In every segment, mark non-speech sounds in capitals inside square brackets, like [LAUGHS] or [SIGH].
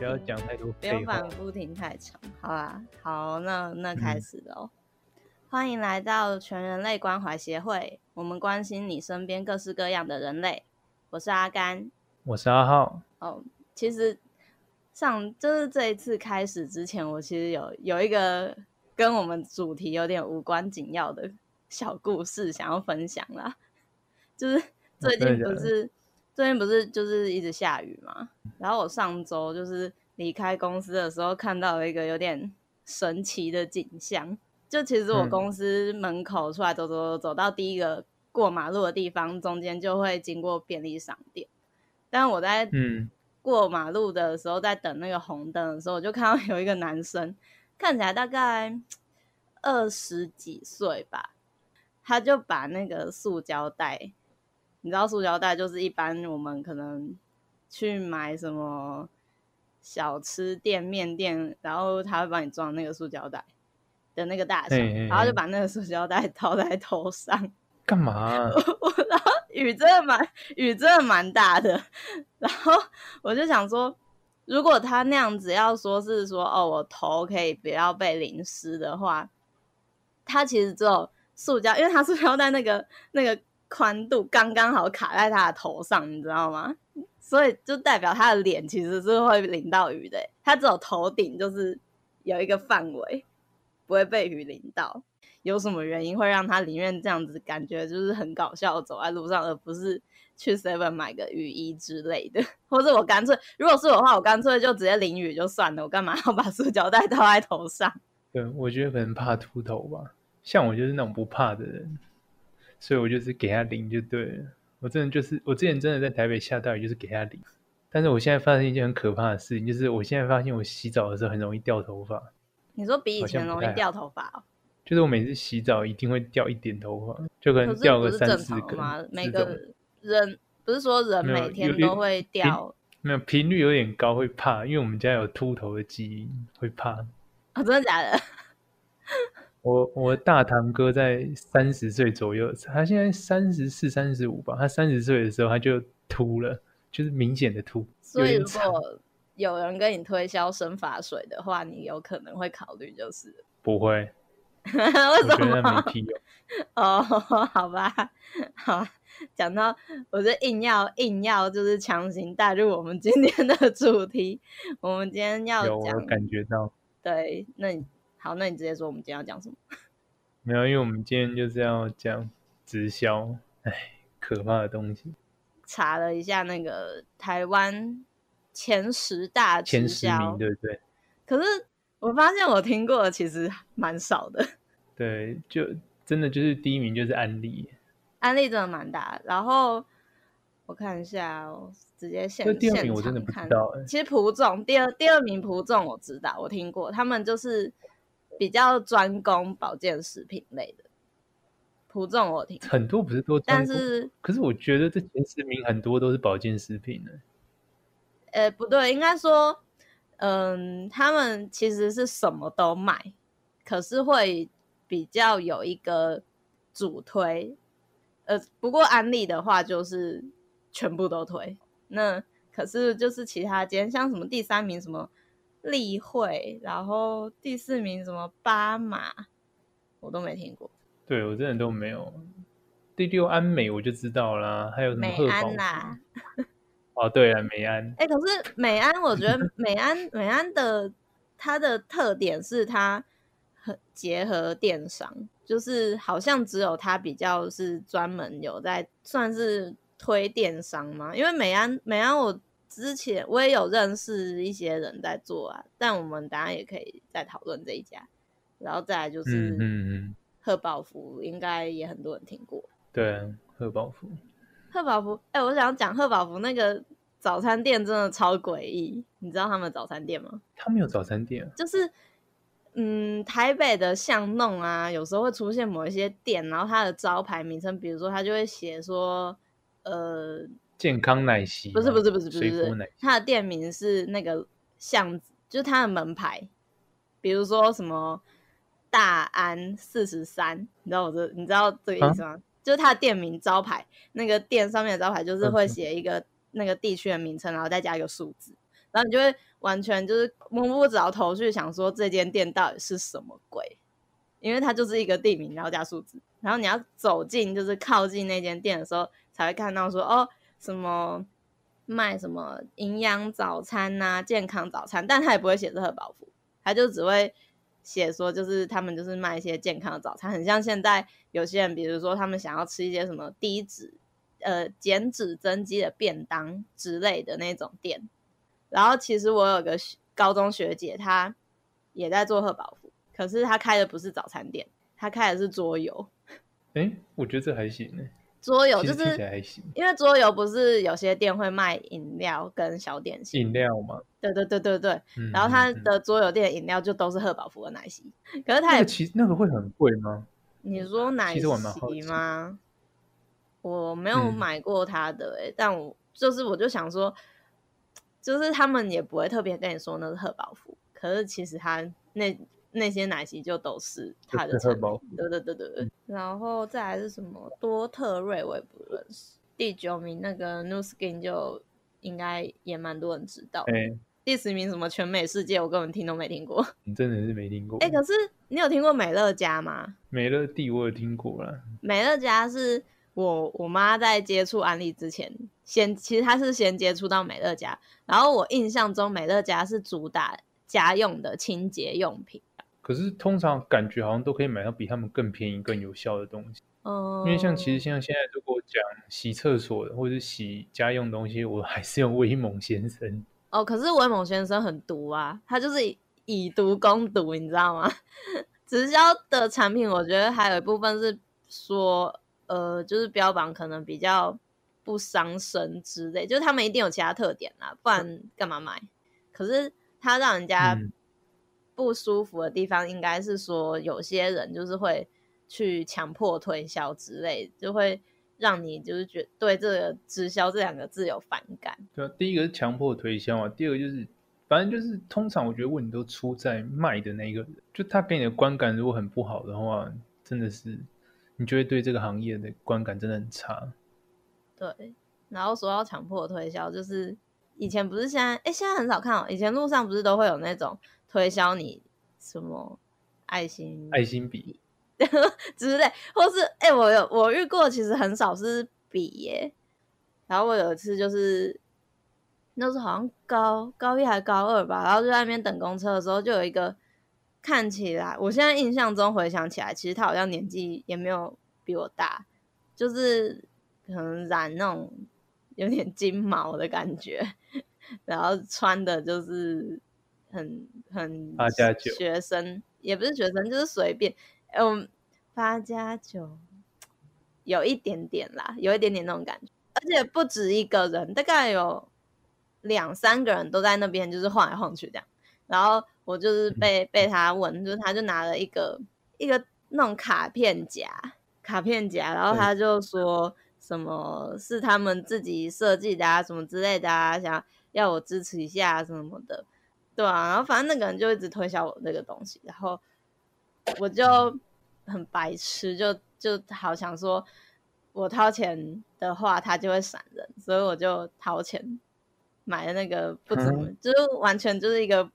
不要讲太多，不要反复听太长，好啊？好，那那开始喽。嗯、欢迎来到全人类关怀协会，我们关心你身边各式各样的人类。我是阿甘，我是阿浩。哦，其实上就是这一次开始之前，我其实有有一个跟我们主题有点无关紧要的小故事想要分享啦，就是最近不是。哦最近不是就是一直下雨嘛，然后我上周就是离开公司的时候，看到了一个有点神奇的景象。就其实我公司门口出来走走走，走到第一个过马路的地方，中间就会经过便利商店。但我在嗯过马路的时候，在等那个红灯的时候，我就看到有一个男生，看起来大概二十几岁吧，他就把那个塑胶袋。你知道塑胶袋就是一般我们可能去买什么小吃店、面店，然后他会帮你装那个塑胶袋的那个大小，嘿嘿嘿，然后就把那个塑胶袋套在头上。[LAUGHS] 干嘛啊？我然后雨真的蛮雨真的蛮大的，然后我就想说，如果他那样子要说是说哦，我头可以不要被淋湿的话，他其实只有塑胶，因为他塑胶袋那个那个。宽度刚刚好卡在他的头上，你知道吗？所以就代表他的脸其实是会淋到雨的。他只有头顶就是有一个范围不会被雨淋到。有什么原因会让他宁愿这样子感觉就是很搞笑走在路上，而不是去 Seven 买个雨衣之类的？或者我干脆，如果是我的话，我干脆就直接淋雨就算了。我干嘛要把塑胶袋套在头上？对，我觉得可能怕秃头吧。像我就是那种不怕的人。所以我就是给他淋就对了。我真的就是，我之前真的在台北下大雨，就是给他淋。但是我现在发生一件很可怕的事情，就是我现在发现我洗澡的时候很容易掉头发。你说比以前容易掉头发哦？就是我每次洗澡一定会掉一点头发，就可能掉个三四根。每个人不是说人每天都会掉？没有频率有点高，会怕，因为我们家有秃头的基因，会怕。哦，真的假的？我我大堂哥在三十岁左右，他现在三十四、三十五吧。他三十岁的时候他就秃了，就是明显的秃。所以如果有人跟你推销生发水的话，你有可能会考虑，就是不会？[LAUGHS] 为什么？我觉得没屁用。哦，[LAUGHS] 好吧，好，讲到我就硬要硬要就是强行带入我们今天的主题。我们今天要讲，有感觉到。对，那你。好，那你直接说，我们今天要讲什么？[LAUGHS] 没有，因为我们今天就是要讲直销，哎，可怕的东西。查了一下，那个台湾前十大直销，前十名，对不对？可是我发现我听过的其实蛮少的。[LAUGHS] 对，就真的就是第一名就是安利，安利真的蛮大的。然后我看一下，我直接现第二名我真的不知道。其实蒲总第二第二名蒲总我知道，我听过，他们就是。比较专攻保健食品类的，普众我听很多不是都，但是可是我觉得这前十名很多都是保健食品呢。呃，不对，应该说，嗯，他们其实是什么都卖，可是会比较有一个主推。呃，不过安利的话就是全部都推，那可是就是其他间像什么第三名什么。例会，然后第四名什么巴马，我都没听过。对，我真的都没有。第六安美我就知道啦，还有什么美安啦、啊？哦，对啊，美安。哎、欸，可是美安，我觉得美安美安的它的特点是它很结合电商，就是好像只有它比较是专门有在算是推电商嘛。因为美安美安我。之前我也有认识一些人在做啊，但我们当然也可以再讨论这一家，然后再来就是嗯贺宝福，应该也很多人听过。对啊，贺宝福，贺宝福，哎、欸，我想讲贺宝福那个早餐店真的超诡异，你知道他们的早餐店吗？他们有早餐店，就是嗯，台北的巷弄啊，有时候会出现某一些店，然后它的招牌名称，比如说它就会写说呃。健康奶昔不是不是不是不是它的店名是那个巷子，就是它的门牌，比如说什么大安四十三，你知道我这你知道这个意思吗？啊、就是它的店名招牌，那个店上面的招牌就是会写一个那个地区的名称，然后再加一个数字，然后你就会完全就是摸不着头绪，想说这间店到底是什么鬼，因为它就是一个地名，然后加数字，然后你要走进，就是靠近那间店的时候，才会看到说哦，什么卖什么营养早餐呐、健康早餐，但他也不会写是贺宝福，他就只会写说就是他们就是卖一些健康的早餐，很像现在有些人，比如说他们想要吃一些什么低脂。呃，减脂增肌的便当之类的那种店，然后其实我有个高中学姐，她也在做贺宝福，可是她开的不是早餐店，她开的是桌游。哎，我觉得这还行呢。桌游就是因为桌游不是有些店会卖饮料跟小点心，饮料吗？对对对对对。嗯、然后他的桌游店饮料就都是贺宝福的奶昔，可是他也其实那个会很贵吗？你说奶昔吗？我没有买过他的哎、欸，嗯、但我就是我就想说，就是他们也不会特别跟你说那是贺宝福，可是其实他那那些奶昔就都是他的产品，对对对对对。嗯、然后再来是什么多特瑞，我也不认识。第九名那个 New Skin 就应该也蛮多人知道。欸、第十名什么全美世界，我根本听都没听过。[LAUGHS] 你真的是没听过？哎、欸，可是你有听过美乐家吗？美乐蒂我有听过啦。美乐家是。我我妈在接触安利之前，先其实她是先接触到美乐家，然后我印象中美乐家是主打家用的清洁用品。可是通常感觉好像都可以买到比他们更便宜、更有效的东西。嗯，因为像其实像现在如果讲洗厕所的或者是洗家用东西，我还是用威猛先生。哦，可是威猛先生很毒啊，他就是以，以毒攻毒，你知道吗？[LAUGHS] 直销的产品，我觉得还有一部分是说。呃，就是标榜可能比较不伤身之类，就是他们一定有其他特点啦，不然干嘛买？可是他让人家不舒服的地方，应该是说有些人就是会去强迫推销之类，就会让你就是觉得对这个直销这两个字有反感。对啊，第一个是强迫推销啊，第二个就是反正就是通常我觉得问题都出在卖的那个人，就他给你的观感如果很不好的话，真的是。你就会对这个行业的观感真的很差。对，然后说到强迫推销，就是以前不是现在，哎，现在很少看哦。以前路上不是都会有那种推销你什么爱心、爱心笔 [LAUGHS] 之类，或是哎，我有我遇过，其实很少是笔耶。然后我有一次就是，那时候好像高高一还是高二吧，然后就在那边等公车的时候，就有一个。看起来，我现在印象中回想起来，其实他好像年纪也没有比我大，就是可能染那种有点金毛的感觉，[LAUGHS] 然后穿的就是很很八加九学生，也不是学生，就是随便，嗯，八加九有一点点啦，有一点点那种感觉，而且不止一个人，大概有两三个人都在那边，就是晃来晃去这样。然后我就是被被他问，就是他就拿了一个一个那种卡片夹，卡片夹，然后他就说什么是他们自己设计的啊，什么之类的啊，想要我支持一下什么的，对啊，然后反正那个人就一直推销我那个东西，然后我就很白痴，就就好想说我掏钱的话，他就会闪人，所以我就掏钱买了那个不怎么，就是完全就是一个。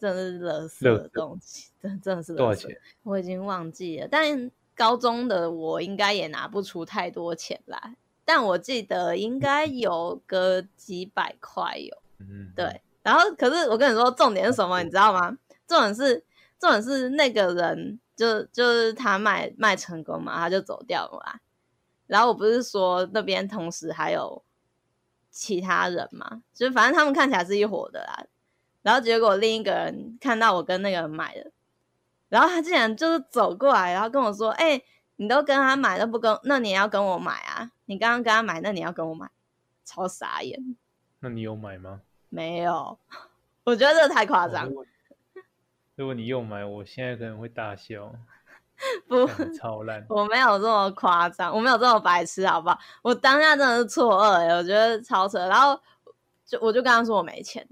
真的是乐色的东西，真真的是。多少钱？我已经忘记了，但高中的我应该也拿不出太多钱来，但我记得应该有个几百块有。嗯，对。然后，可是我跟你说，重点是什么？你知道吗？重点是，重点是那个人就就是他卖卖成功嘛，他就走掉了嘛。然后我不是说那边同时还有其他人嘛，就是反正他们看起来是一伙的啦。然后结果另一个人看到我跟那个人买了，然后他竟然就是走过来，然后跟我说：“哎、欸，你都跟他买，都不跟，那你也要跟我买啊？你刚刚跟他买，那你要跟我买，超傻眼。”那你有买吗？没有，我觉得这个太夸张。哦，[LAUGHS] 如果你又买，我现在可能会大笑。[LAUGHS] 不，超烂。我没有这么夸张，我没有这么白痴，好不好？我当下真的是错愕，哎，我觉得超扯。然后就我就跟他说我没钱。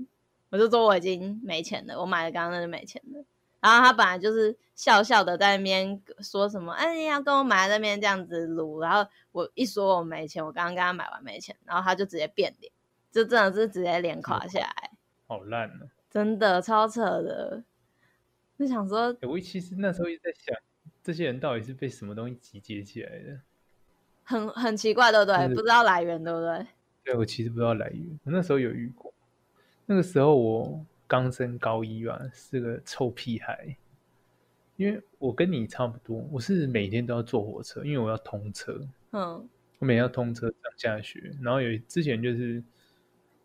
我就说我已经没钱了，我买了刚刚那就没钱了。然后他本来就是笑笑的在那边说什么，哎，你要跟我买在那边这样子撸。然后我一说我没钱，我刚刚跟他买完没钱，然后他就直接变脸，就真的是直接脸垮下来。好烂啊！真的超扯的。就想说，欸、我其实那时候一直在想，这些人到底是被什么东西集结起来的？很很奇怪，对不对？是、不知道来源，对不对？对，我其实不知道来源。我那时候有遇过，那个时候我刚升高一吧，是个臭屁孩。因为我跟你差不多，我是每天都要坐火车，因为我要通车。嗯。我每天要通车上下学，然后有之前就是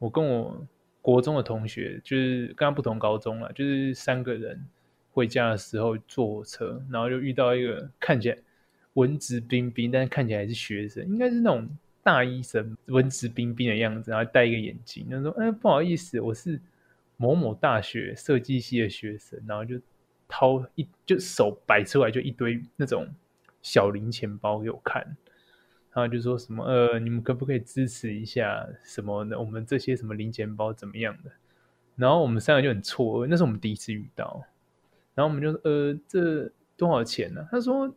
我跟我国中的同学，就是跟他不同高中了，就是三个人回家的时候坐车，然后就遇到一个看起来文质彬彬，但是看起来还是学生，应该是那种大医生，文质彬彬的样子，然后戴一个眼镜，他说：“哎，不好意思，我是某某大学设计系的学生。”然后就掏一就手摆出来，就一堆那种小零钱包给我看。然后就说什么呃，你们可不可以支持一下什么的？我们这些什么零钱包怎么样的？然后我们三个就很错愕，那是我们第一次遇到。然后我们就说呃，这多少钱呢、啊？他说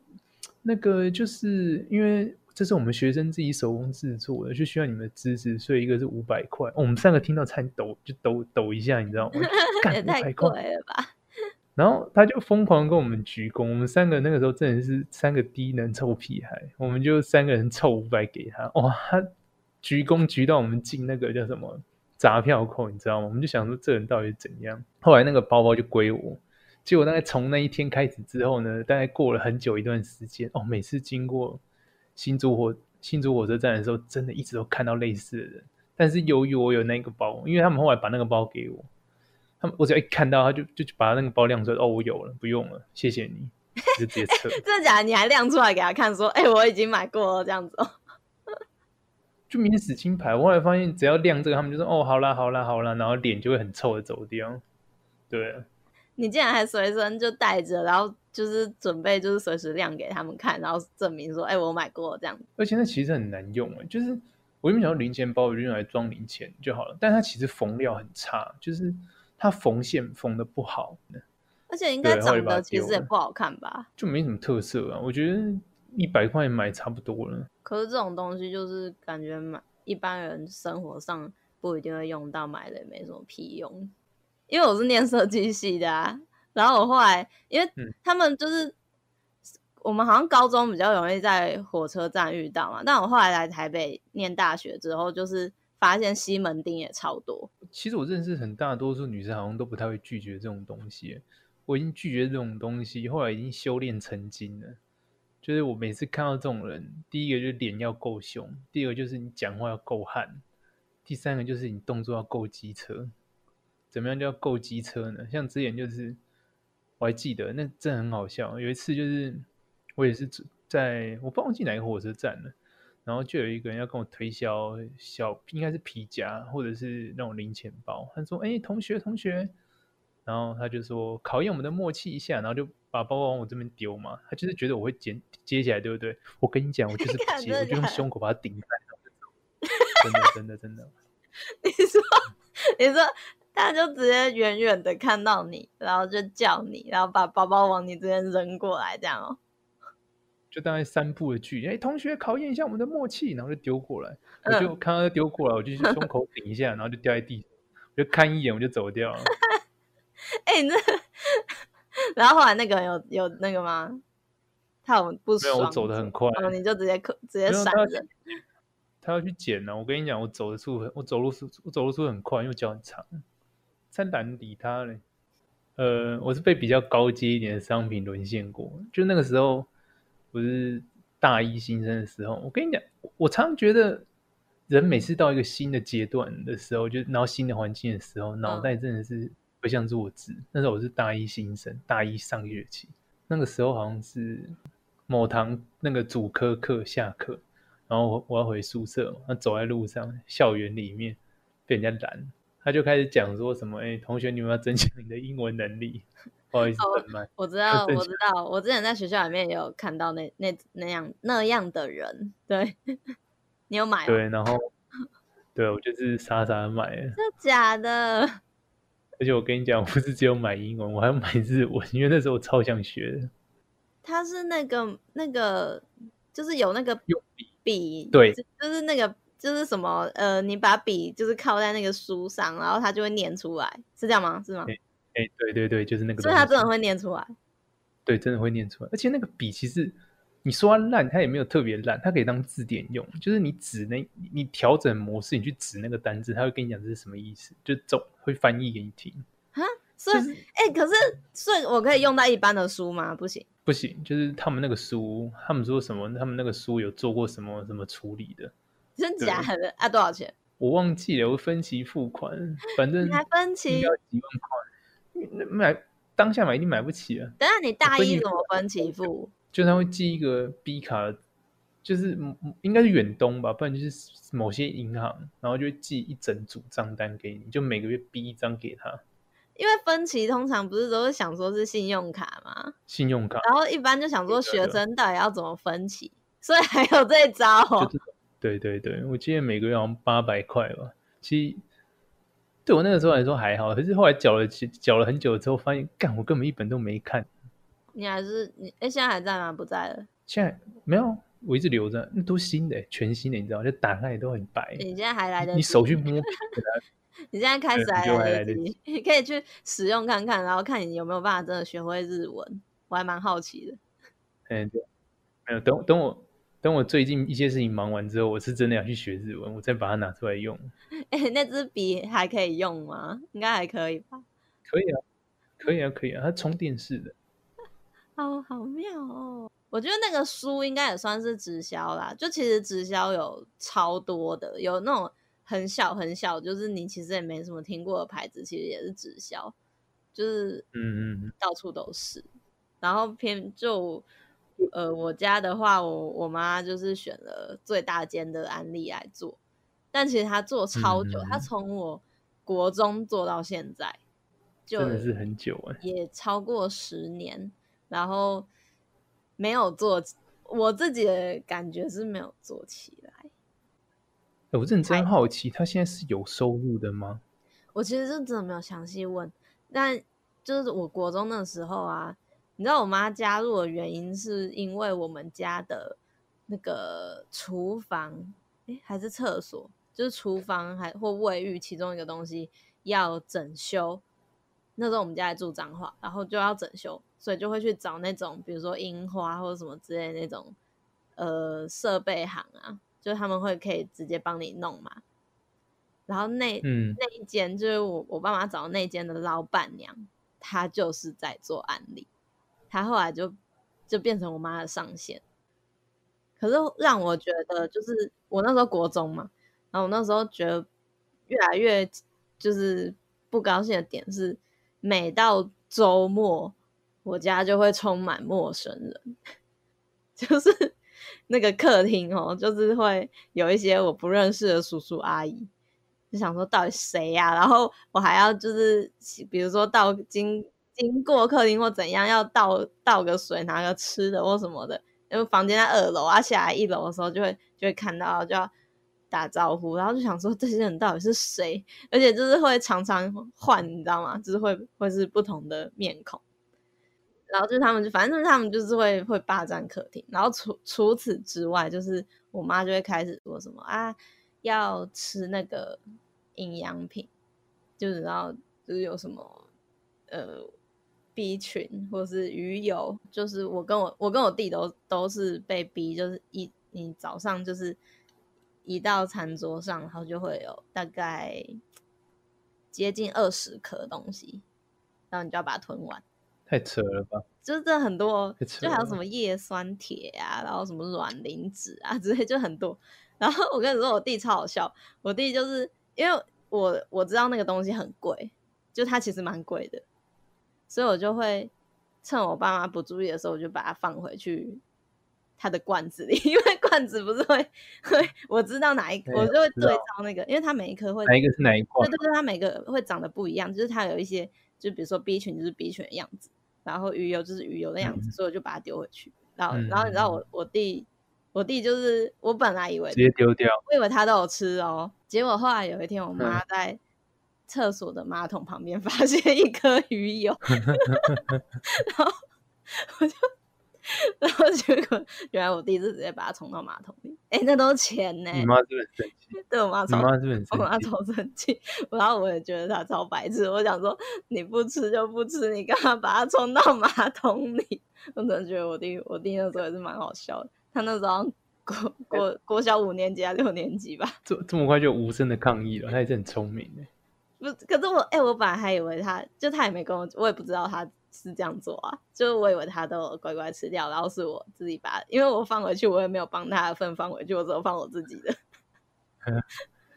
那个就是因为这是我们学生自己手工制作的，就需要你们的支持，所以一个是五百块。我们三个听到差点抖，就抖抖一下，你知道吗？[LAUGHS] 也太贵了吧！然后他就疯狂跟我们鞠躬，我们三个那个时候真的是三个低能臭屁孩，我们就三个人凑五百给他，哇，他鞠躬鞠到我们进那个叫什么闸票口，你知道吗？我们就想说这人到底怎样？后来那个包包就归我，结果大概从那一天开始之后呢，大概过了很久一段时间，哦，每次经过新竹火新竹火车站的时候，真的一直都看到类似的人，但是由于我有那个包，因为他们后来把那个包给我。他们我只要一看到他就就把他那个包亮出来哦，我有了，不用了，谢谢你，就直接撤。[LAUGHS] 真的假的？你还亮出来给他看，说：“哎、欸，我已经买过了。”这样子哦，[LAUGHS] 就免死金牌。我后来发现，只要亮这个，他们就说：“哦，好啦，好啦，好啦。”然后脸就会很臭的走掉。对啊，你竟然还随身就带着，然后就是准备就是随时亮给他们看，然后证明说：“哎、欸，我买过了。”这样子。而且那其实很难用哎，就是我原本想要零钱包，我就用来装零钱就好了，但它其实缝料很差，就是。它缝线缝的不好，而且应该长得其实也不好看吧，就没什么特色啊。我觉得一百块买差不多了。可是这种东西就是感觉买一般人生活上不一定会用到，买的也没什么屁用。因为我是念设计系的啊，然后我后来因为他们就是、嗯、我们好像高中比较容易在火车站遇到嘛，但我后来来台北念大学之后就是。发现西门町也超多。其实我认识很大多数女生，好像都不太会拒绝这种东西。我已经拒绝这种东西，后来已经修炼成精了。就是我每次看到这种人，第一个就是脸要够凶，第二个就是你讲话要够悍，第三个就是你动作要够机车。怎么样叫够机车呢？像之前就是我还记得，那真的很好笑。有一次就是我也是在我不忘记哪个火车站了。然后就有一个人要跟我推销小，应该是皮夹或者是那种零钱包。他说：“哎，同学，同学。”然后他就说：“考验我们的默契一下。”然后就把包包往我这边丢嘛。他就是觉得我会捡接起来，对不对？我跟你讲，我就是不接，我就用胸口把它顶开。[LAUGHS] 真的，真的，真的。[LAUGHS] 你说，你说，他就直接远远的看到你，然后就叫你，然后把包包往你这边扔过来，这样哦。就大概三步的距离，哎，同学，考验一下我们的默契，然后就丢过来，我就看到他丢过来，我就去胸口顶一下，然后就掉在地上，我就看一眼，我就走掉了。[LAUGHS] 哎、欸，那 [LAUGHS] 然后后来那个有有那个吗？他有不爽？没有，我走的很快，你就直接直接闪人。他要去捡呢，我跟你讲，我走的速，我走路速，我走路速很快，因为脚很长，才懒理他嘞。呃，我是被比较高阶一点的商品沦陷过，就那个时候。不是大一新生的时候，我跟你讲，我常常觉得人每次到一个新的阶段的时候，就然后新的环境的时候，脑袋真的是不像弱智。嗯、那时候我是大一新生，大一上学期，那个时候好像是某堂那个主科课下课，然后我我要回宿舍，那走在路上，校园里面被人家拦，他就开始讲说什么：“哎，同学，你们要增强你的英文能力。” [LAUGHS] 不好意思，哦、我知道，我知道，我之前在学校里面也有看到那那那样那样的人，对，[LAUGHS] 你有买吗？对，然后对我就是傻傻的买了，真的假的？[LAUGHS] 而且我跟你讲，我不是只有买英文，我还要买日文，因为那时候我超想学的。他是那个那个，就是有那个笔笔，对，就是那个就是什么呃，你把笔就是靠在那个书上，然后它就会念出来，是这样吗？是吗？哎、欸，对对对，就是那个。所以它真的会念出来。对，真的会念出来。而且那个笔其实你说它烂，它也没有特别烂，它可以当字典用。就是你指那，你调整模式，你去指那个单字，它会跟你讲这是什么意思，就总会翻译给你听。啊，所以哎、就是欸，可是所以我可以用到一般的书吗？不行，不行，就是他们那个书，他们说什么？他们那个书有做过什么什么处理的？真假的啊？多少钱？我忘记了，我分期付款，反正还分期要几万块。买当下买一定买不起啊！等下你大一怎么分期付？就他会寄一个 B 卡，就是应该是远东吧，不然就是某些银行，然后就会寄一整组账单给你，就每个月逼一张给他。因为分期通常不是都是想说是信用卡吗？信用卡，然后一般就想说学生到底要怎么分期，所以还有这招哦。对对对，我记得每个月好像八百块吧，其实。对我那个时候来说还好，可是后来缴了缴了很久之后，发现干我根本一本都没看。你还是你哎，现在还在吗？不在了。现在没有，我一直留着，那都新的，全新的，你知道，就打开也都很白。你现在还来得及？你手去摸。[LAUGHS] 你现在开始还来得及，你 [LAUGHS] 可以去使用看看，然后看你有没有办法真的学会日文。我还蛮好奇的。嗯，对，没有等等我。等我最近一些事情忙完之后，我是真的要去学日文，我再把它拿出来用。哎、欸，那支笔还可以用吗？应该还可以吧？可以啊，可以啊，可以啊，它充电式的。好 [LAUGHS] 好妙哦！我觉得那个书应该也算是直销啦。就其实直销有超多的，有那种很小很小，就是你其实也没什么听过的牌子，其实也是直销，就是嗯嗯，到处都是。然后偏就。呃，我家的话，我我妈就是选了最大间的安利来做，但其实她做超久，她、嗯、从我国中做到现在，就真的是很久啊，也超过十年，然后没有做，我自己的感觉是没有做起来。我认真好奇，他现在是有收入的吗？我其实是真的没有详细问，但就是我国中那时候啊。你知道我妈加入的原因是因为我们家的那个厨房，诶，还是厕所，就是厨房还或卫浴其中一个东西要整修。那时候我们家还住彰化，然后就要整修，所以就会去找那种比如说樱花或者什么之类的那种呃设备行啊，就是他们会可以直接帮你弄嘛。然后那、嗯、那一间就是我我爸妈找的那间的老板娘，她就是在做安利。他后来就就变成我妈的上线，可是让我觉得，就是我那时候国中嘛，然后我那时候觉得越来越就是不高兴的点是，每到周末我家就会充满陌生人，[LAUGHS] 就是那个客厅哦，就是会有一些我不认识的叔叔阿姨，就想说到底谁呀？然后我还要就是比如说到经。经过客厅或怎样，要倒倒个水、拿个吃的或什么的，因为房间在二楼啊，下来一楼的时候就会就会看到，就要打招呼，然后就想说这些人到底是谁？而且就是会常常换，你知道吗？就是会会是不同的面孔，然后就他们就反正他们就是会会霸占客厅，然后除除此之外，就是我妈就会开始说什么啊，要吃那个营养品，就是然后就是有什么呃。B 群或是鱼友，就是我跟我我跟我弟都都是被逼，就是一你早上就是一到餐桌上，然后就会有大概接近二十颗东西，然后你就要把它吞完。太扯了吧？就是这很多，就还有什么叶酸铁啊，然后什么卵磷脂啊之类，就很多。然后我跟你说，我弟超好笑，我弟就是因为我我知道那个东西很贵，就它其实蛮贵的。所以我就会趁我爸妈不注意的时候，我就把它放回去它的罐子里，[LAUGHS] 因为罐子不是会会我知道哪一颗，我就会对照那个，因为它每一颗会哪一个是哪一罐，对对对，它每个会长得不一样，就是它有一些，就比如说 B 群就是 B 群的样子，然后鱼油就是鱼油的样子，嗯、所以我就把它丢回去。然后、嗯、然后你知道我我弟我弟就是我本来以为直接丢掉，我以为他都有吃哦，结果后来有一天我妈在。嗯厕所的马桶旁边发现一颗鱼油，[LAUGHS] 然后我就然后结果原来我弟是直接把它冲到马桶里，哎，那都是钱呢。你妈是不是很生气？对我妈超，妈是不是很生气？我妈超生气。然后我也觉得她超白痴。我想说，你不吃就不吃，你干嘛把它冲到马桶里？[LAUGHS] 我真的觉得我弟，我弟那时候也是蛮好笑的。他那时候国国国小五年级啊，六年级吧，这这么快就无声的抗议了，他也是很聪明的。不，可是我哎、欸，我本来还以为他就他也没跟我，我也不知道他是这样做啊，就我以为他都乖乖吃掉，然后是我自己把，因为我放回去，我也没有帮他的份放回去，我只有放我自己的。[LAUGHS]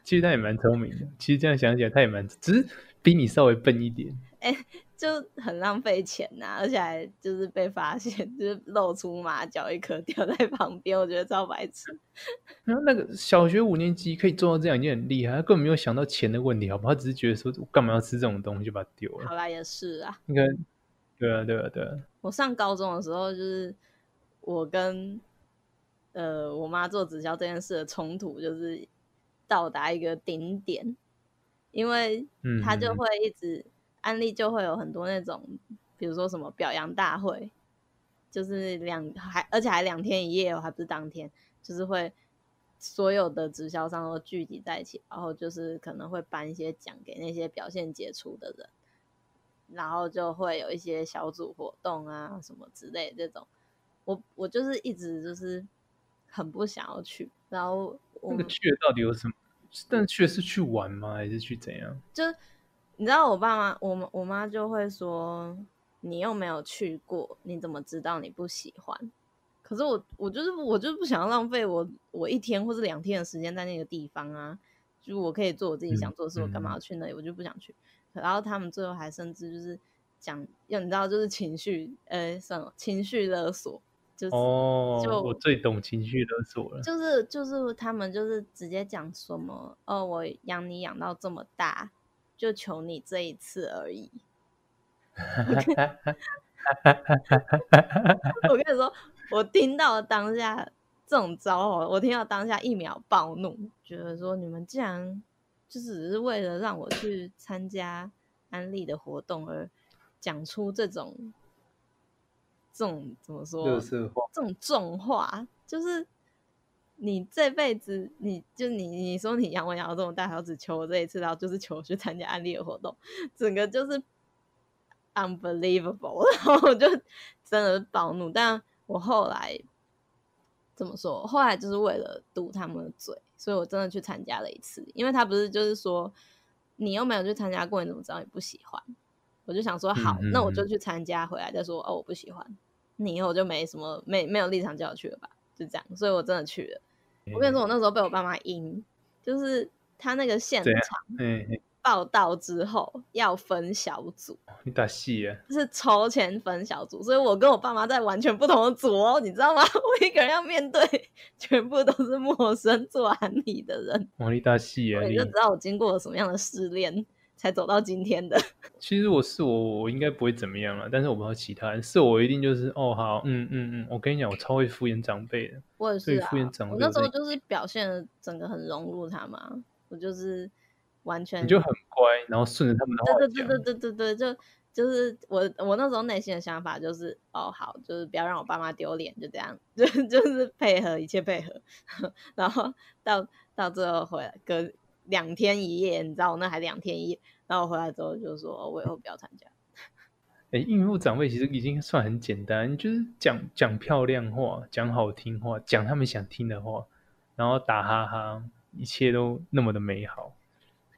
其实他也蛮聪明的，其实这样想起来，他也蛮，只是比你稍微笨一点。哎、欸，就很浪费钱呐、啊，而且还就是被发现，[LAUGHS] 就是露出马脚一颗掉在旁边，我觉得超白痴。[LAUGHS] 然后那个小学五年级可以做到这样已经很厉害，他根本没有想到钱的问题，好不好？他只是觉得说，我干嘛要吃这种东西，就把它丢了。好啦，也是啊。应该，对啊，对啊，对啊。我上高中的时候，就是我跟呃我妈做直销这件事的冲突，就是到达一个顶点，因为他就会一直。嗯安利就会有很多那种，比如说什么表扬大会，就是两还而且还两天一夜，哦还不是当天，就是会所有的直销商都聚集在一起，然后就是可能会颁一些奖给那些表现杰出的人，然后就会有一些小组活动啊什么之类的这种，我我就是一直就是很不想要去，然后我那个去的到底有什么？但去的是去玩吗？还是去怎样？就。你知道我爸妈，我我妈就会说，你又没有去过，你怎么知道你不喜欢？可是我我就是我就是不想要浪费我我一天或是两天的时间在那个地方啊，就我可以做我自己想做的事，我干嘛要去那里？我就不想去。然后他们最后还甚至就是讲，要你知道就是情绪，呃，算了，情绪勒索，就是哦，就我最懂情绪勒索了，就是就是他们就是直接讲什么，哦，我养你养到这么大。就求你这一次而已。[LAUGHS] 我跟你说，我听到当下这种招哦，我听到当下一秒暴怒，觉得说你们竟然就只是为了让我去参加安利的活动而讲出这种这种怎么说？这种重话，就是。你这辈子，你就你你说你养我养到这么大，还要只求我这一次，然后就是求我去参加安利的活动，整个就是 unbelievable，[LAUGHS] 然后我就真的是暴怒。但我后来怎么说？后来就是为了堵他们的嘴，所以我真的去参加了一次。因为他不是就是说你又没有去参加过，你怎么知道你不喜欢？我就想说好，嗯嗯嗯，那我就去参加，回来再说哦，我不喜欢你，以后就没什么没没有立场叫我去了吧？就这样，所以我真的去了。我跟你说，我那时候被我爸妈阴，就是他那个现场报道之后要分小组，你打戏啊？就是抽签分小组，所以我跟我爸妈在完全不同的组哦，你知道吗？[LAUGHS] 我一个人要面对全部都是陌生做安利的人，哇，你打戏啊？你就知道我经过了什么样的试炼。才走到今天的。[LAUGHS] 其实我是我，我应该不会怎么样了。但是我不知道其他人，是我一定就是哦，好，嗯嗯嗯。我跟你讲，我超会敷衍长辈的。我也是啊。敷衍长辈。我那时候就是表现的整个很融入他嘛，我就是完全。你就很乖，然后顺着他们的话。对对对对对对对，就就是我我那时候内心的想法就是哦好，就是不要让我爸妈丢脸，就这样，[LAUGHS] 就就是配合一切配合，[LAUGHS] 然后到到最后回来跟。两天一夜，你知道那还两天一夜，然后我回来之后就说，我以后不要参加。哎、欸，应付长辈其实已经算很简单，就是讲讲漂亮话，讲好听话，讲他们想听的话，然后打哈哈，一切都那么的美好。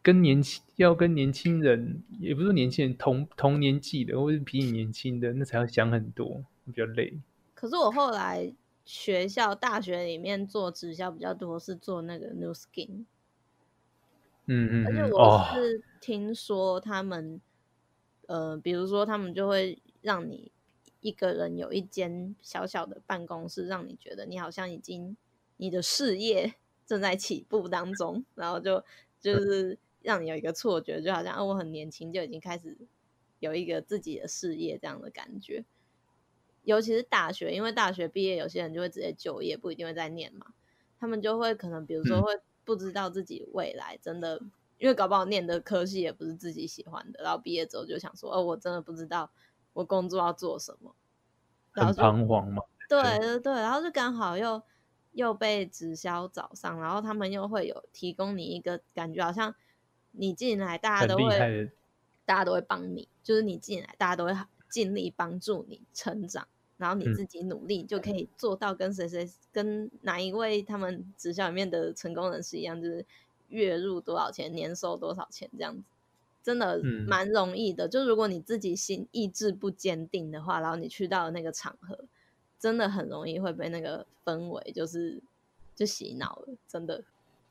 跟年轻要跟年轻人，也不是年轻人同同年纪的，或是比你年轻的，那才要想很多，比较累。可是我后来学校大学里面做直销比较多，是做那个 Nu Skin。嗯嗯，而且我是听说他们，哦、呃，比如说他们就会让你一个人有一间小小的办公室，让你觉得你好像已经你的事业 [LAUGHS] 正在起步当中，然后就就是让你有一个错觉，就好像啊我很年轻就已经开始有一个自己的事业这样的感觉。尤其是大学，因为大学毕业有些人就会直接就业，不一定会再念嘛，他们就会可能比如说会。不知道自己未来真的，因为搞不好念的科系也不是自己喜欢的，然后毕业之后就想说，哦，我真的不知道我工作要做什么，很彷徨嘛。对对对，然后就刚好又又被直销找上，然后他们又会有提供你一个感觉，好像你进来大家都会，大家都会帮你，就是你进来大家都会尽力帮助你成长，然后你自己努力就可以做到跟谁谁、嗯、跟哪一位他们直销里面的成功人士一样，就是月入多少钱，年收多少钱这样子。真的蛮容易的，嗯、就如果你自己心意志不坚定的话，然后你去到那个场合，真的很容易会被那个氛围就是就洗脑了，真的。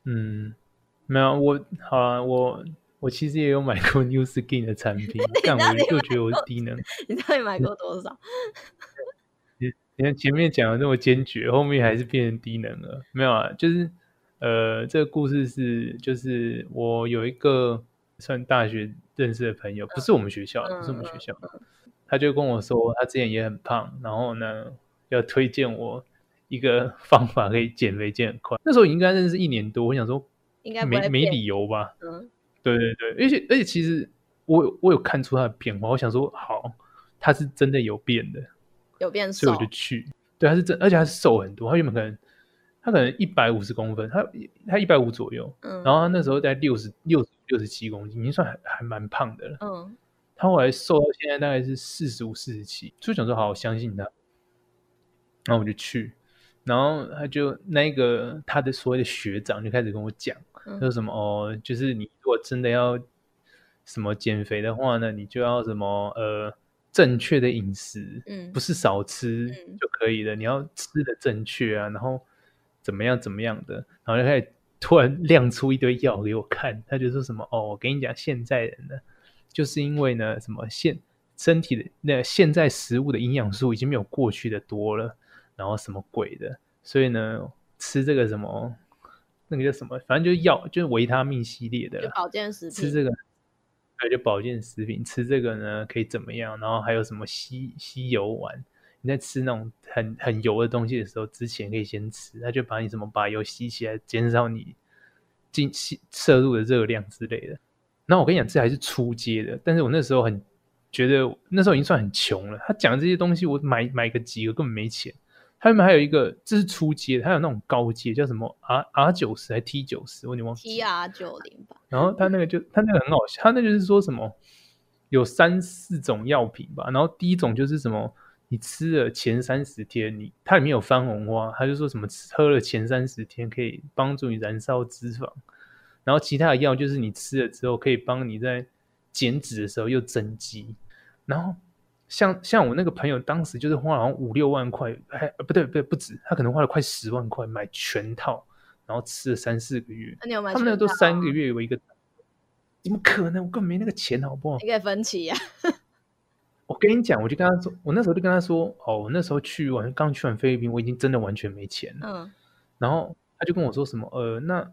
嗯，没有我好啊，我我其实也有买过 New Skin 的产品，[LAUGHS] 但我就觉得我是低能。你到底买过多少？你你看前面讲的那么坚决，后面还是变成低能了。没有啊，就是呃，这个故事是就是我有一个。算大学认识的朋友，不是我们学校，不是我们学校。他就跟我说，他之前也很胖，然后呢，要推荐我一个方法可以减肥减很快。那时候应该认识一年多，我想说，应该没没理由吧？嗯，对对对，而且而且其实我有我有看出他的变化，我想说，好，他是真的有变的，有变瘦，所以我就去。对，他是真，而且他是瘦很多，他原本可能。他可能一百五十公分，他他一百五左右，嗯，然后他那时候在六十六六十七公斤，已经算还还蛮胖的了，嗯，他后来瘦到现在大概是四十五四十七，就想说好好相信他，然后我就去，然后他就那个他的所谓的学长就开始跟我讲，嗯、说什么哦，就是你如果真的要什么减肥的话呢，你就要什么呃正确的饮食，嗯，不是少吃就可以了，嗯、你要吃的正确啊，然后。怎么样怎么样的，然后就开始突然亮出一堆药给我看，他就说什么哦，我跟你讲，现在人呢，就是因为呢，什么现身体的那现在食物的营养素已经没有过去的多了，然后什么鬼的，所以呢，吃这个什么那个叫什么，反正就是药，就是维他命系列的保健食品，吃这个，对，就保健食品，吃这个呢可以怎么样？然后还有什么吸吸油丸。你在吃那种很很油的东西的时候，之前可以先吃，他就把你什么把油吸起来，减少你进吸摄入的热量之类的。那我跟你讲，这还是初阶的，但是我那时候很觉得那时候已经算很穷了。他讲的这些东西，我买买个几个根本没钱。他们还有一个，这是初阶的，还有那种高阶，叫什么 R R 九十还 T 九十？我有点忘记。T R 九零吧。然后他那个就他那个很好笑，他那就是说什么有三四种药品吧。然后第一种就是什么。你吃了前三十天，你它里面有番红花，他就说什么喝了前三十天可以帮助你燃烧脂肪，然后其他的药就是你吃了之后可以帮你在减脂的时候又增肌，然后像像我那个朋友当时就是花了五六万块，还不对不对不止，他可能花了快十万块买全套，然后吃了三四个月，那你有买？他们那都三个月为一个，怎么可能？我根本没那个钱，好不好？你可以分期呀、啊。我跟你讲，我就跟他说，我那时候就跟他说，哦，我那时候去完，刚去完菲律宾，我已经真的完全没钱了。嗯，然后他就跟我说什么，呃，那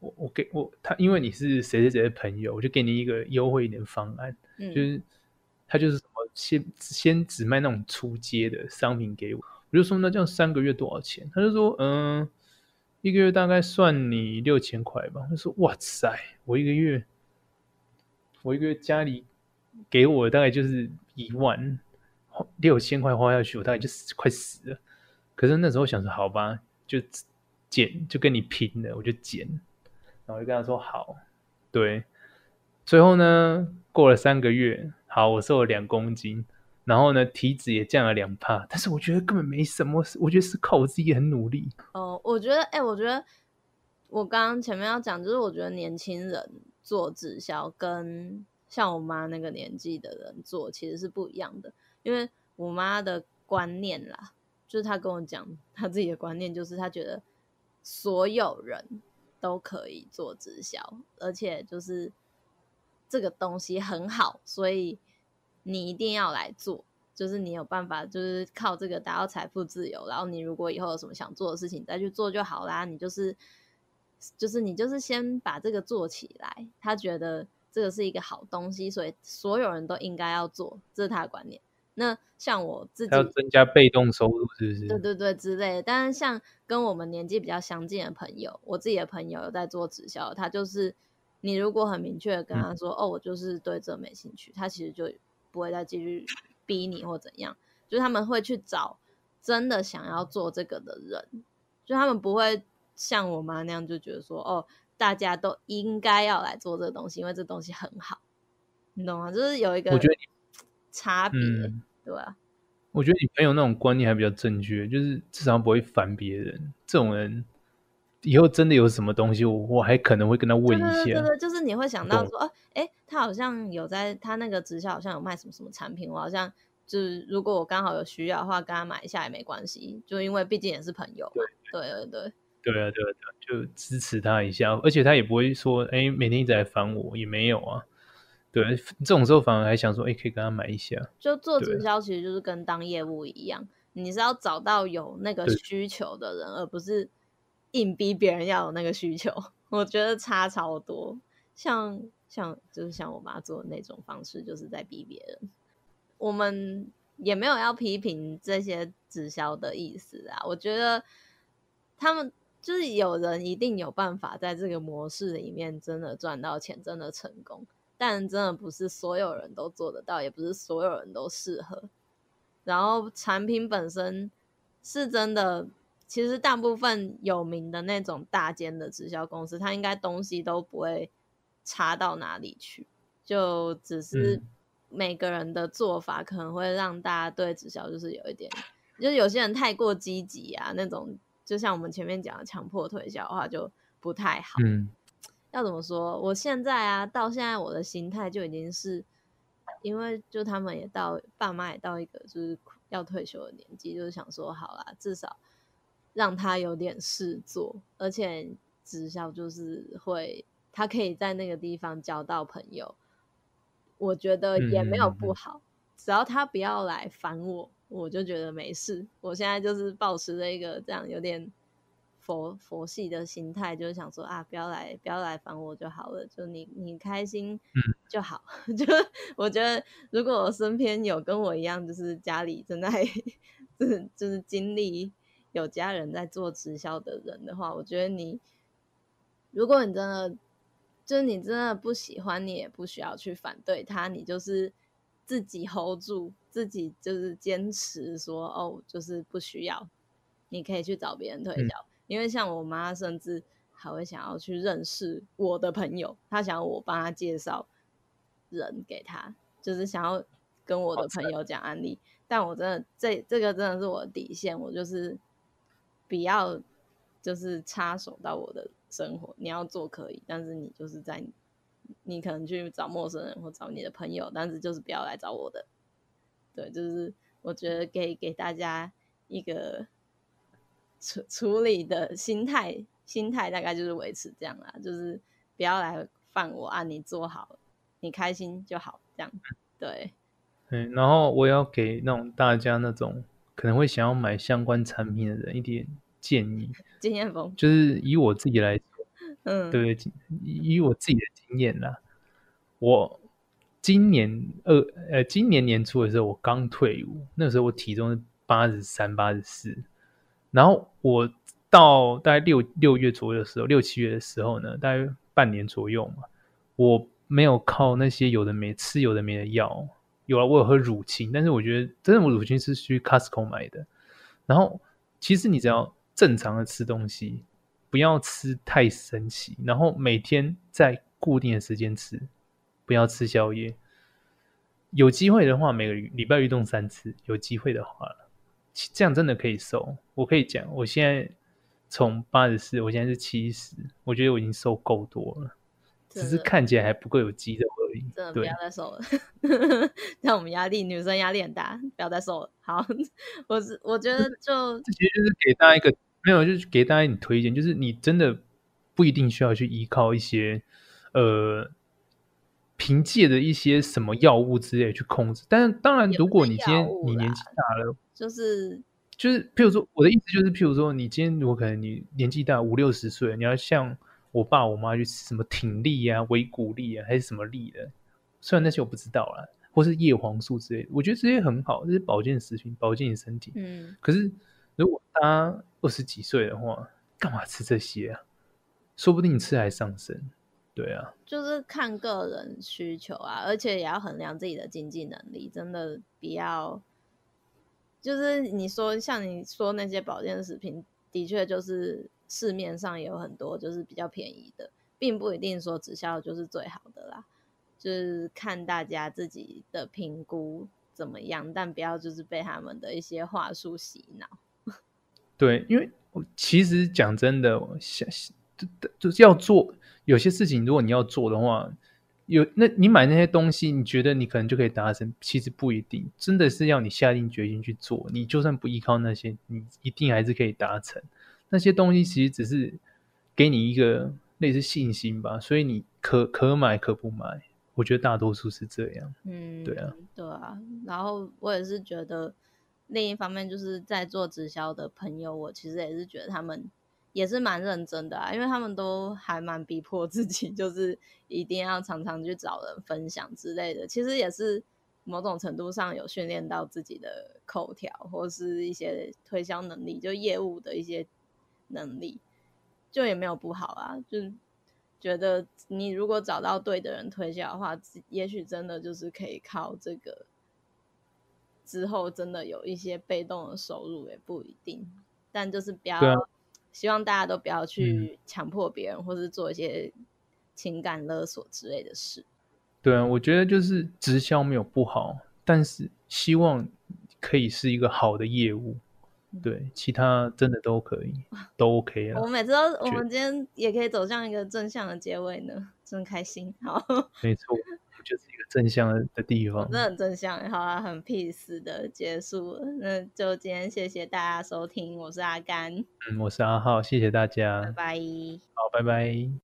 我我给我他，因为你是谁谁谁的朋友，我就给你一个优惠一点方案，嗯、就是他就是什么先先只卖那种初阶的商品给我，我就说那这样三个月多少钱？他就说，嗯、一个月大概算你六千块吧。他说，哇塞，我一个月，我一个月家里。给我大概就是一万六千块花下去，我大概就快死了。可是那时候想说，好吧，就减，就跟你拼了，我就减。然后就跟他说好，对。最后呢，过了三个月，好，我瘦了两公斤，然后呢，体脂也降了两帕。但是我觉得根本没什么，我觉得是靠我自己很努力。哦，我觉得，哎、我觉得我刚刚前面要讲，就是我觉得年轻人做直销跟。像我妈那个年纪的人做其实是不一样的，因为我妈的观念啦，就是她跟我讲她自己的观念，就是她觉得所有人都可以做直销，而且就是这个东西很好，所以你一定要来做，就是你有办法，就是靠这个达到财富自由，然后你如果以后有什么想做的事情再去做就好啦，你就是就是你就是先把这个做起来，他觉得。这个是一个好东西，所以所有人都应该要做，这是他的观念。那像我自己要增加被动收入，是不是？对对对，之类的。但是像跟我们年纪比较相近的朋友，我自己的朋友有在做直销，他就是你如果很明确的跟他说，嗯、哦，我就是对这没兴趣，他其实就不会再继续逼你或怎样。就是他们会去找真的想要做这个的人，就他们不会像我妈那样就觉得说，哦，大家都应该要来做这个东西，因为这东西很好，你懂吗？就是有一个我觉得 [TSK] 差别，嗯、对吧？我觉得你朋友那种观念还比较正确，就是至少不会烦别人。这种人以后真的有什么东西，我我还可能会跟他问一下。对对对，就是你会想到说，哦哎他好像有在他那个直销好像有卖什么什么产品，我好像就是如果我刚好有需要的话，跟他买一下也没关系，就因为毕竟也是朋友嘛。对对对对。对啊对啊，就支持他一下，而且他也不会说，哎，每天一直在烦我，也没有啊。对，这种时候反而还想说，哎，可以跟他买一下。就做直销，其实就是跟当业务一样，你是要找到有那个需求的人，而不是硬逼别人要有那个需求。我觉得差超多。像像就是像我妈做的那种方式，就是在逼别人。我们也没有要批评这些直销的意思啊。我觉得他们就是有人一定有办法在这个模式里面真的赚到钱，真的成功。但真的不是所有人都做得到，也不是所有人都适合。然后产品本身是真的，其实大部分有名的那种大间的直销公司，它应该东西都不会差到哪里去，就只是每个人的做法可能会让大家对直销就是有一点，就是有些人太过积极啊，那种就像我们前面讲的强迫推销的话就不太好。嗯。要怎么说？我现在啊，到现在我的心态就已经是，因为就他们也到，爸妈也到一个就是要退休的年纪，就是想说，好啦，至少让他有点事做，而且直销就是会，他可以在那个地方交到朋友，我觉得也没有不好，只要他不要来烦我，我就觉得没事。我现在就是保持着一个这样有点。佛佛系的心态就是想说啊，不要来，不要来烦我就好了。就你你开心就好。[LAUGHS] 嗯、就我觉得，如果我身边有跟我一样，就是家里正在 [LAUGHS] 就是就是经历有家人在做直销的人的话，我觉得你，如果你真的就是你真的不喜欢，你也不需要去反对他，你就是自己 hold 住，自己就是坚持说哦，就是不需要，你可以去找别人推销。嗯因为像我妈，甚至还会想要去认识我的朋友，她想要我帮她介绍人给她，就是想要跟我的朋友讲案例。但我真的这这个真的是我的底线，我就是不要就是插手到我的生活。你要做可以，但是你就是在你可能去找陌生人或找你的朋友，但是就是不要来找我的。对，就是我觉得给给大家一个。处处理的心态，心态大概就是维持这样啦，就是不要来犯我啊，你做好，你开心就好，这样对。嗯，然后我要给那种大家那种可能会想要买相关产品的人一点建议。[LAUGHS] 经验丰，就是以我自己来说，[LAUGHS] 嗯，对，以我自己的经验啦，我今年二呃今年年初的时候，我刚退伍，那时候我体重是八十三、八十四。然后我到大概六六月左右的时候，六七月的时候呢，大概半年左右嘛，我没有靠那些有的没吃有的没的药，有了我有喝乳清，但是我觉得真的我乳清是去 Costco 买的。然后其实你只要正常的吃东西，不要吃太神奇，然后每天在固定的时间吃，不要吃宵夜。有机会的话，每个礼拜运动三次，有机会的话。这样真的可以瘦，我可以讲，我现在从八十四，我现在是七十，我觉得我已经瘦够多了，只是看起来还不够有肌肉而已。真的不要再瘦了，[LAUGHS] 让我们压力，女生压力很大，不要再瘦了。好，[LAUGHS] 我是我觉得就这其实就是给大家一个没有，就是给大家你推荐，就是你真的不一定需要去依靠一些呃。凭借着一些什么药物之类去控制，但是当然，如果你今天你年纪大了，就是就是，譬如说，我的意思就是，譬如说，你今天如果可能你年纪大五六十岁，你要像我爸我妈去吃什么挺力啊、维骨力啊，还是什么力的，虽然那些我不知道啦，或是叶黄素之类的，我觉得这些很好，这是保健食品，保健你身体。嗯，可是如果他二十几岁的话，干嘛吃这些啊？说不定你吃还上身。对啊，就是看个人需求啊，而且也要衡量自己的经济能力，真的不要，就是你说像你说那些保健食品，的确就是市面上也有很多就是比较便宜的，并不一定说直销就是最好的啦，就是看大家自己的评估怎么样，但不要就是被他们的一些话术洗脑。对，因为其实讲真的，想就就是要做有些事情，如果你要做的话。有，那你买那些东西，你觉得你可能就可以达成？其实不一定，真的是要你下定决心去做。你就算不依靠那些，你一定还是可以达成。那些东西其实只是给你一个类似信心吧，所以你可可买可不买。我觉得大多数是这样。嗯，对啊，对啊。然后我也是觉得，另一方面就是在做直销的朋友，我其实也是觉得他们。也是蛮认真的啊，因为他们都还蛮逼迫自己，[LAUGHS] 就是一定要常常去找人分享之类的。其实也是某种程度上有训练到自己的口条或是一些推销能力，就业务的一些能力，就也没有不好啊。就觉得你如果找到对的人推销的话，也许真的就是可以靠这个之后真的有一些被动的收入，也不一定。但就是不要。希望大家都不要去强迫别人，嗯、或是做一些情感勒索之类的事。对啊，我觉得就是直销没有不好，但是希望可以是一个好的业务。对，其他真的都可以，都 OK 啊。我每次都，我们今天也可以走向一个正向的结尾呢，真开心。好，没错。[LAUGHS] 就是一个正向的地方，真的很正向，好啊，很 peace 的结束了。那就今天谢谢大家收听，我是阿甘，嗯，我是阿浩，谢谢大家，拜拜，好，拜拜。